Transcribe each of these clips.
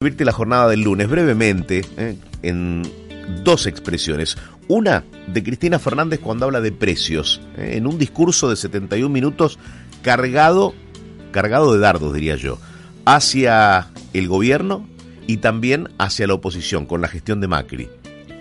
La jornada del lunes brevemente eh, en dos expresiones. Una de Cristina Fernández cuando habla de precios, eh, en un discurso de 71 minutos cargado, cargado de dardos, diría yo, hacia el gobierno y también hacia la oposición con la gestión de Macri,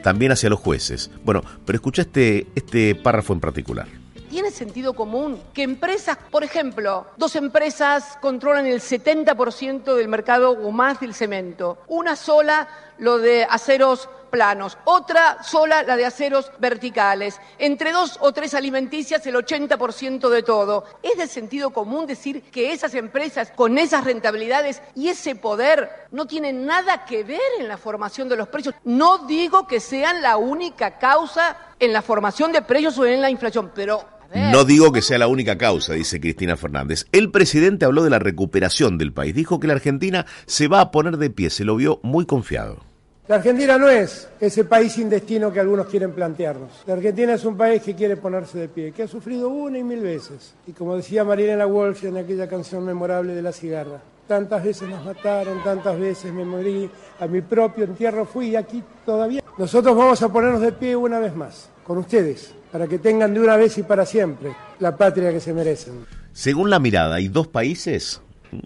también hacia los jueces. Bueno, pero escucha este, este párrafo en particular. ¿Tiene sentido común que empresas, por ejemplo, dos empresas controlan el 70% del mercado o más del cemento? Una sola lo de aceros planos, otra sola la de aceros verticales, entre dos o tres alimenticias el 80% de todo. ¿Es de sentido común decir que esas empresas con esas rentabilidades y ese poder no tienen nada que ver en la formación de los precios? No digo que sean la única causa en la formación de precios o en la inflación, pero no digo que sea la única causa, dice Cristina Fernández. El presidente habló de la recuperación del país. Dijo que la Argentina se va a poner de pie. Se lo vio muy confiado. La Argentina no es ese país sin destino que algunos quieren plantearnos. La Argentina es un país que quiere ponerse de pie, que ha sufrido una y mil veces. Y como decía Marilena Walsh en aquella canción memorable de La Cigarra, tantas veces nos mataron, tantas veces me morí, a mi propio entierro fui y aquí todavía. Nosotros vamos a ponernos de pie una vez más, con ustedes, para que tengan de una vez y para siempre la patria que se merecen. Según la mirada, hay dos países,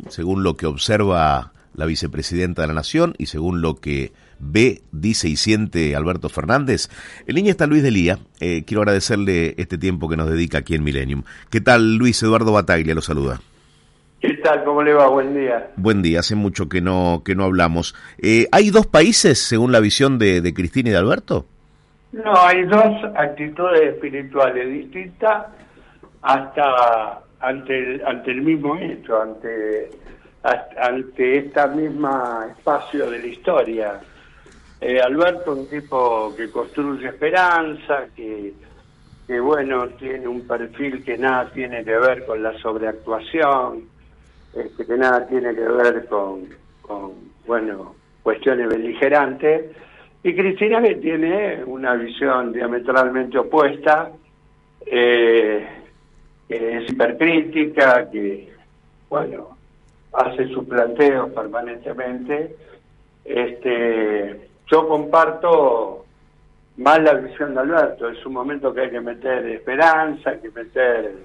según lo que observa la vicepresidenta de la Nación y según lo que ve, dice y siente Alberto Fernández. En línea está Luis Delía. Eh, quiero agradecerle este tiempo que nos dedica aquí en Millennium. ¿Qué tal, Luis Eduardo Bataglia? Lo saluda. ¿Qué tal? ¿Cómo le va? Buen día. Buen día. Hace mucho que no, que no hablamos. Eh, ¿Hay dos países, según la visión de, de Cristina y de Alberto? No, hay dos actitudes espirituales distintas hasta ante el, ante el mismo hecho, ante, ante esta misma espacio de la historia. Eh, Alberto, un tipo que construye esperanza, que, que bueno, tiene un perfil que nada tiene que ver con la sobreactuación, este, que nada tiene que ver con, con bueno, cuestiones beligerantes y Cristina que tiene una visión diametralmente opuesta, eh, que es hipercrítica, que, bueno, hace sus planteos permanentemente. Este, yo comparto más la visión de Alberto, es un momento que hay que meter esperanza, hay que meter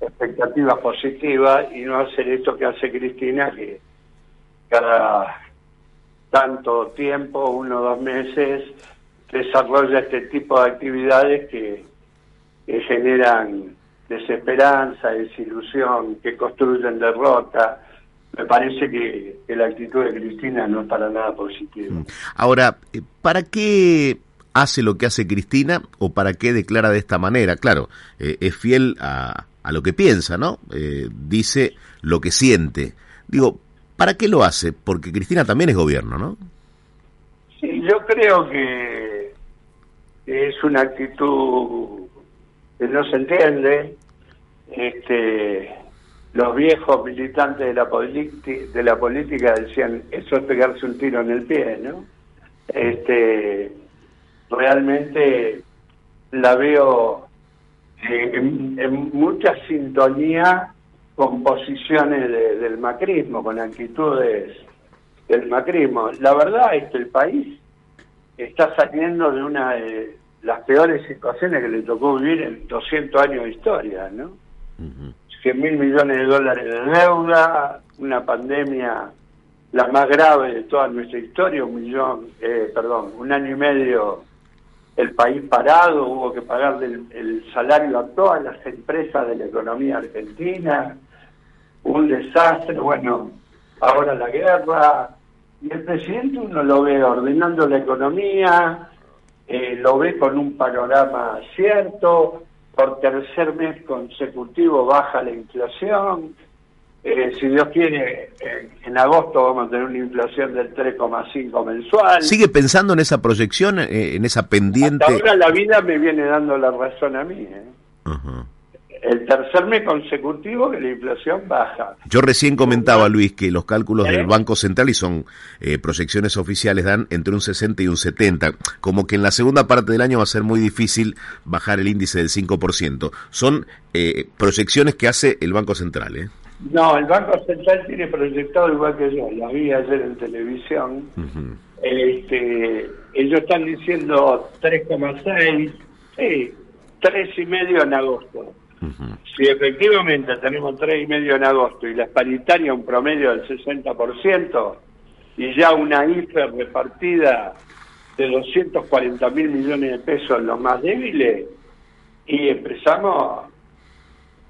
expectativas positivas y no hacer esto que hace Cristina, que cada tanto tiempo, uno o dos meses, desarrolla este tipo de actividades que, generan desesperanza, desilusión, que construyen derrota. Me parece que, la actitud de Cristina no es para nada positiva. Mm. Ahora, eh, ¿para qué hace lo que hace Cristina o para qué declara de esta manera? Claro, eh, es fiel a, a, lo que piensa, ¿no? Eh, dice lo que siente. Digo, ¿Para qué lo hace? Porque Cristina también es gobierno, ¿no? Sí, yo creo que es una actitud que no se entiende. Este, los viejos militantes de la, de la política decían, eso es pegarse un tiro en el pie, ¿no? Este, realmente la veo en, en mucha sintonía con posiciones del macrismo, con actitudes del macrismo. La verdad es que el país está saliendo de una de las peores situaciones que le tocó vivir en 200 años de historia, ¿no? 100 mil millones de dólares de deuda, una pandemia la más grave de toda nuestra historia, un millón, eh, perdón, un año y medio el país parado, hubo que pagarle el salario a todas las empresas de la economía argentina, un desastre, bueno, ahora la guerra, y el presidente uno lo ve ordenando la economía, eh, lo ve con un panorama cierto, por tercer mes consecutivo baja la inflación, eh, si Dios quiere, en agosto vamos a tener una inflación del 3,5 mensual. ¿Sigue pensando en esa proyección, eh, en esa pendiente? Hasta ahora la vida me viene dando la razón a mí. ¿eh? El tercer mes consecutivo que la inflación baja. Yo recién comentaba, Luis, que los cálculos del Banco Central, y son proyecciones oficiales, dan entre un 60 y un 70. Como que en la segunda parte del año va a ser muy difícil bajar el índice del 5%. Son proyecciones que hace el Banco Central, ¿eh? No, el Banco Central tiene proyectado igual que yo, lo vi ayer en televisión. este, ellos están diciendo 3,6, sí, tres y medio Si efectivamente tenemos tres y medio en agosto y la paritaria un promedio del 60% y ya una IFE repartida de 240 mil millones de pesos en los más débiles, y empezamos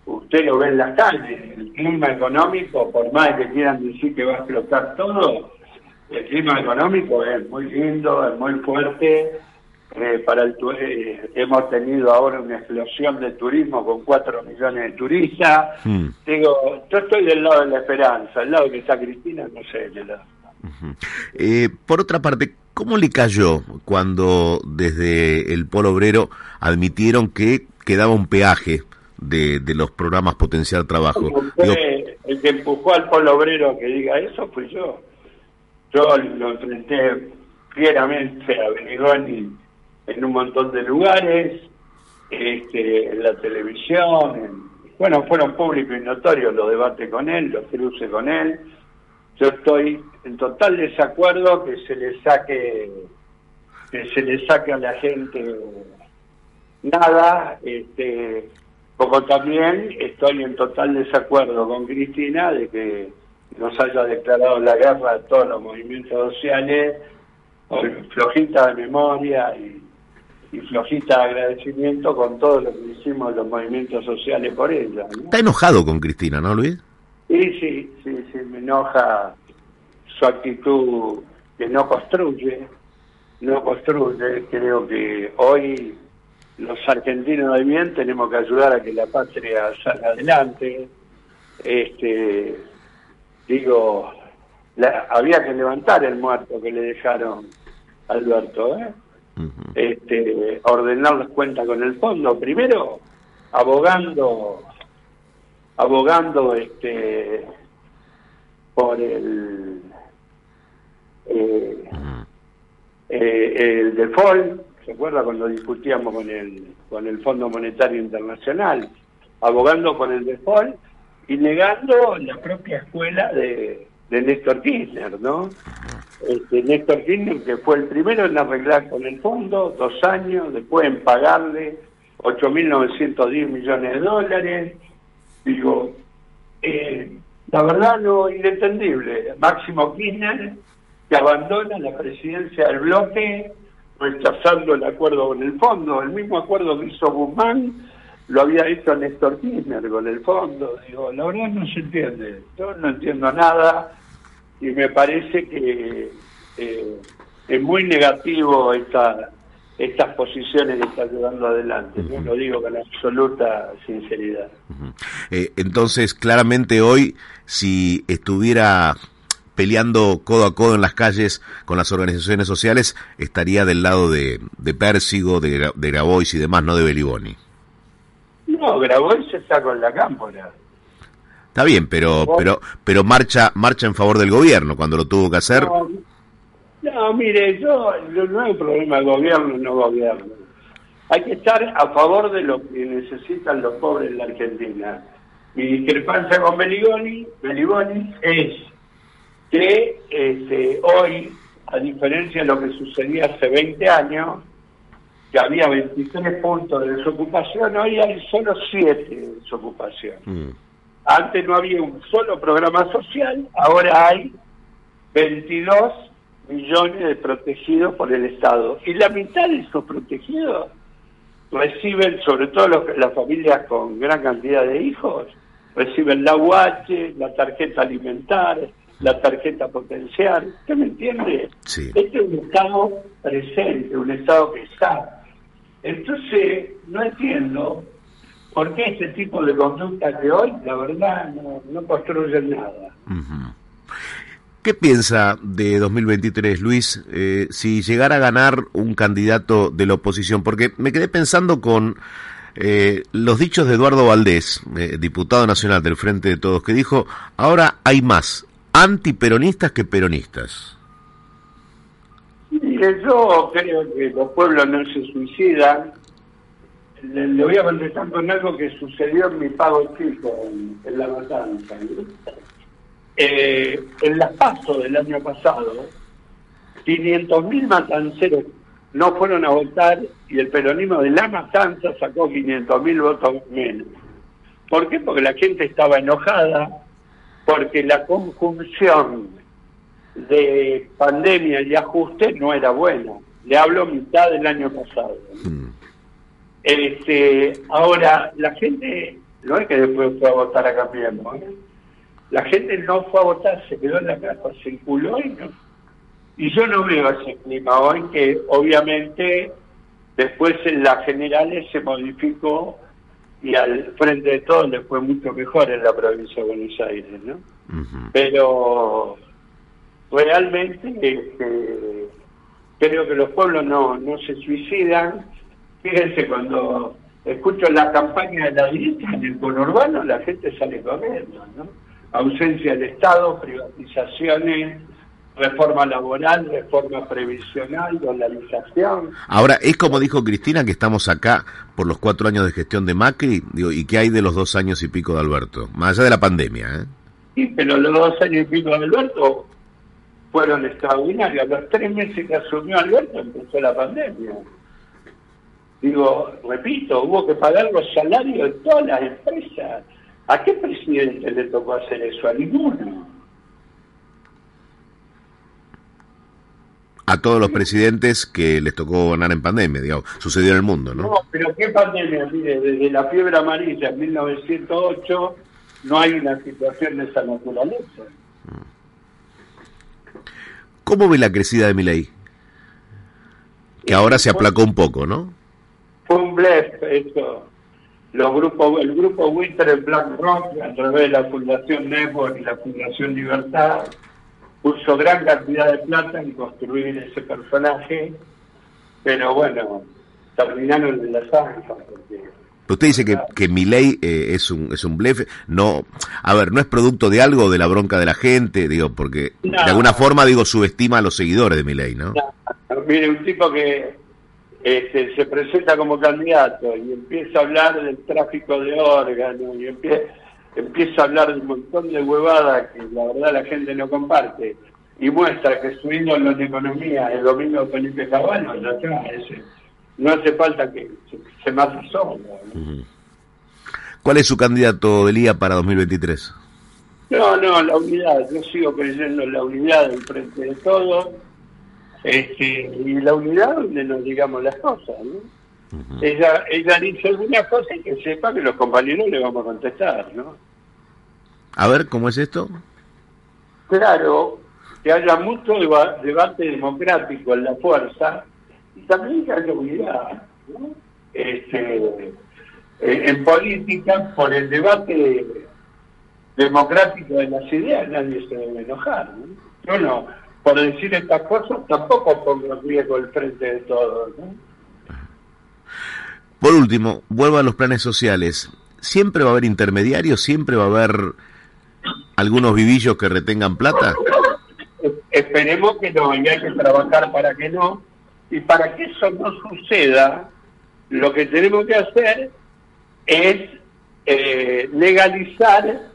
usted lo ve en las calles, el clima económico, por más que quieran decir que va a explotar todo, el clima económico es muy lindo, es muy fuerte. Eh, para el eh, hemos tenido ahora una explosión de turismo con 4 millones de turistas. Hmm. Digo, yo estoy del lado de la esperanza, el lado que está Cristina, no sé de lado. Eh, por otra parte, ¿cómo le cayó cuando desde el Polo Obrero admitieron que quedaba un peaje de, de los programas Potencial Trabajo. el que empujó al polo obrero que diga eso fui yo. Yo lo enfrenté fieramente a Benigoni en un montón de lugares, este, en la televisión, bueno, fueron públicos y notorios los debates con él, los cruces con él. Yo estoy en total desacuerdo que se le saque que se le saque a la gente nada, este, como también estoy en total desacuerdo con Cristina de que nos haya declarado la guerra a todos los movimientos sociales, flojita de memoria y, flojita de agradecimiento con todo lo que hicimos los movimientos sociales por ella. Está enojado con Cristina, ¿no, Luis? Sí, sí, sí, sí, me enoja su actitud que no construye, no construye. Creo que hoy los argentinos de bien tenemos que ayudar a que la patria salga adelante. Este, digo, había que levantar el muerto que le dejaron a Alberto, ¿eh? Este, ordenar las cuentas con el fondo. Primero, abogando, abogando este, por el, eh, eh, el default ¿se acuerda cuando discutíamos con el, con el Fondo Monetario Internacional? Abogando por el default y negando la propia escuela de, de Néstor Kirchner, ¿no? Este, Néstor Kirchner, que fue el primero en arreglar con el fondo, dos años, después en pagarle 8.910 millones de dólares. Digo, eh, la verdad no, inentendible. Máximo Kirchner, que abandona la presidencia del bloque rechazando el acuerdo con el fondo. El mismo acuerdo que hizo Guzmán lo había hecho Néstor Kirchner con el fondo. Digo, la verdad no se entiende. Yo no entiendo nada y me parece que eh, es muy negativo esta estas posiciones que está llevando adelante. Lo digo con absoluta sinceridad. Eh, entonces, claramente hoy, si estuviera peleando codo a codo en las calles con las organizaciones sociales, estaría del lado de, de Pérsigo, de, de Grabois y demás, no de Beliboni. No, Grabois está con la cámpora. Está bien, pero pero pero marcha marcha en favor del gobierno cuando lo tuvo que hacer. No, mire, yo no hay problema gobierno no gobierno. Hay que estar a favor de lo que necesitan los pobres en la Argentina. Mi discrepancia con Beliboni, Beliboni es que este, hoy, a diferencia de lo que sucedía hace 20 años, que había 23 puntos de desocupación, hoy hay solo 7 de desocupación. Mm. Antes no había un solo programa social, ahora hay 22 millones de protegidos por el Estado. Y la mitad de esos protegidos reciben, sobre todo las familias con gran cantidad de hijos, reciben la UH, la tarjeta alimentaria, la tarjeta potencial. ¿Usted me entiende? Este es un Estado presente, un Estado que está. Entonces, no entiendo Porque ese tipo de conducta que hoy, la verdad, no, no construyen nada. ¿Qué piensa de 2023, Luis, eh, si llegara a ganar un candidato de la oposición? Porque me quedé pensando con eh, los dichos de Eduardo Valdés, eh, diputado nacional del Frente de Todos, que dijo, ahora hay más antiperonistas que peronistas. Mire, yo creo que los pueblos no se suicidan. Le, voy a contestar con algo que sucedió en mi pago chico, en, La Matanza. Eh, en las pasos del año pasado, 500.000 matanceros no fueron a votar y el peronismo de La Matanza sacó 500.000 votos menos. ¿Por qué? Porque la gente estaba enojada, porque la conjunción de pandemia y ajuste no era buena. Le hablo mitad del año pasado. Este, ahora, la gente, no es que después fue a votar a Cambiemos, ¿eh? la gente no fue a votar, se quedó en la casa, circuló y no. Y yo no veo ese clima hoy, que obviamente después en las generales se modificó y al frente de todo le fue mucho mejor en la provincia de Buenos Aires, ¿no? Pero realmente este, creo que los pueblos no, no se suicidan. Fíjense, cuando escucho la campaña de la derecha en el conurbano, la gente sale corriendo, ¿no? Ausencia del Estado, privatizaciones, reforma laboral, reforma previsional, dolarización. Ahora, es como dijo Cristina que estamos acá por los cuatro años de gestión de Macri, digo, ¿y qué hay de los dos años y pico de Alberto? Más allá de la pandemia, ¿eh? Sí, pero los dos años y pico de Alberto fueron extraordinarios. A los tres meses que asumió Alberto empezó la pandemia. Digo, repito, hubo que pagar los salarios de todas las empresas. ¿A qué presidente le tocó hacer eso? A ninguno. A todos los presidentes que les tocó gobernar en pandemia, digamos, sucedió en el mundo, ¿no? No, pero ¿qué pandemia? Mire, desde la fiebre amarilla en 1908 no hay una situación de esa naturaleza. ¿Cómo ve la crecida de Milei? Que ahora se aplacó un poco, ¿no? Fue un blef eso. Los grupos, el grupo Winter en BlackRock, a través de la Fundación Network y la Fundación Libertad, puso gran cantidad de plata en construir ese personaje, pero bueno, terminaron en la zanja. Usted dice que, que Milei eh, es un es un blef, no, a ver, no es producto de algo de la bronca de la gente, digo, porque No. de alguna forma digo subestima a los seguidores de Milei, ¿no? Mire, un tipo que este, se presenta como candidato y empieza a hablar del tráfico de órganos y empie- empieza a hablar de un montón de huevadas que la verdad la gente no comparte y muestra que su ídolo en economía es domingo Felipe Cabano, ya está, ese- no hace falta que se, se mate solo. ¿no? ¿Cuál es su candidato de Lía para 2023? No, no, la unidad, yo sigo creyendo en la unidad del frente de todos, este, y la unidad donde nos digamos las cosas, ¿no? Ella, ella dice alguna cosa y que sepa que los compañeros le vamos a contestar, ¿no? A ver, ¿cómo es esto? Claro, que haya mucho deba- debate democrático en la fuerza y también que haya unidad, ¿no? Este, en, en política, por el debate democrático de las ideas, nadie se debe enojar. ¿no? Yo no, por decir estas cosas, tampoco pongo en riesgo el frente de todos. ¿no? Por último, vuelvo a los planes sociales. ¿Siempre va a haber intermediarios? ¿Siempre va a haber algunos vivillos que retengan plata? Es- Esperemos que no, y hay que trabajar para que no. Y para que eso no suceda, lo que tenemos que hacer es eh, legalizar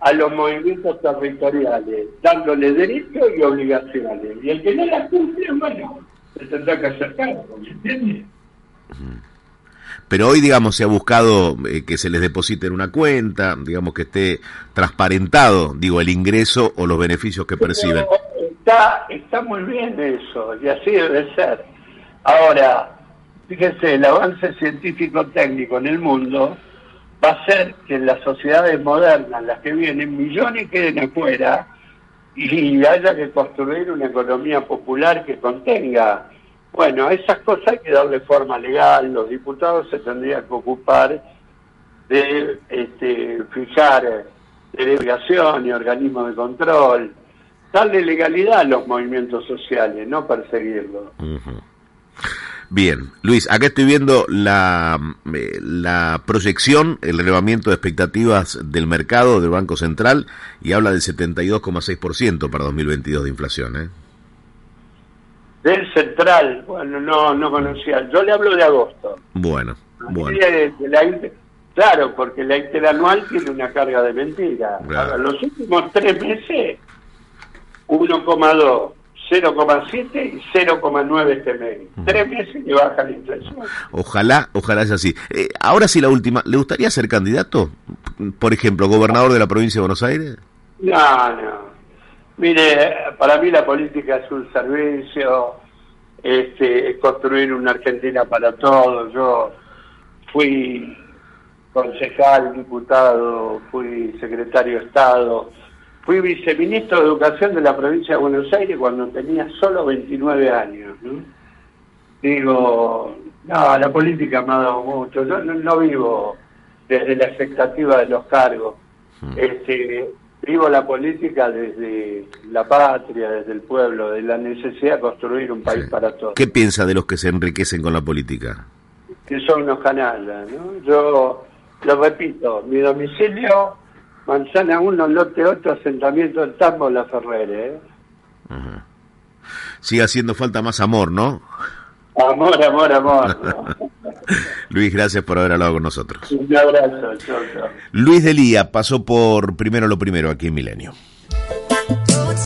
a los movimientos territoriales, dándole derechos y obligaciones. Y el que no las cumple, bueno, se tendrá que hacer cargo, ¿me entiendes? Pero hoy, digamos, se ha buscado eh, que se les deposite en una cuenta, digamos que esté transparentado, digo, el ingreso o los beneficios que perciben. Está, está muy bien eso, y así debe ser. Ahora, fíjese, el avance científico-técnico en el mundo va a hacer que en las sociedades modernas, las que vienen, millones queden afuera y haya que construir una economía popular que contenga. Bueno, esas cosas hay que darle forma legal, los diputados se tendrían que ocupar de este, fijar delegación y organismos de control, darle legalidad a los movimientos sociales, no perseguirlos. Bien, Luis, acá estoy viendo la, eh, la proyección, el relevamiento de expectativas del mercado del Banco Central y habla del 72,6% para 2022 de inflación. ¿eh? Del Central, bueno, no, no conocía. Yo le hablo de agosto. Bueno, bueno. claro, porque la interanual tiene una carga de mentira. los últimos tres meses, 1,2 0,7 y 0,9 este mes. Tres meses que baja la inflación. Ojalá, ojalá sea así. Eh, ahora sí la última, ¿le gustaría ser candidato? Por ejemplo, gobernador de la provincia de Buenos Aires. No, no. Mire, para mí la política es un servicio, este, es construir una Argentina para todos. Yo fui concejal, diputado, fui secretario de Estado, Fui viceministro de Educación de la provincia de Buenos Aires cuando tenía solo 29 años. Digo, no, la política me ha dado mucho. Yo no, vivo desde la expectativa de los cargos. Hmm. Este, vivo la política desde la patria, desde el pueblo, de la necesidad de construir un país para todos. ¿Qué piensa de los que se enriquecen con la política? Que son unos canallas, ¿no? Yo lo repito, mi domicilio Manzana 1, lote 8, asentamiento del Tambo, La Ferrere. ¿eh? Sigue haciendo falta más amor, ¿no? Amor, amor, amor. Luis, gracias por haber hablado con nosotros. Un abrazo, chau, Luis Delía pasó por Primero lo Primero aquí en Milenio.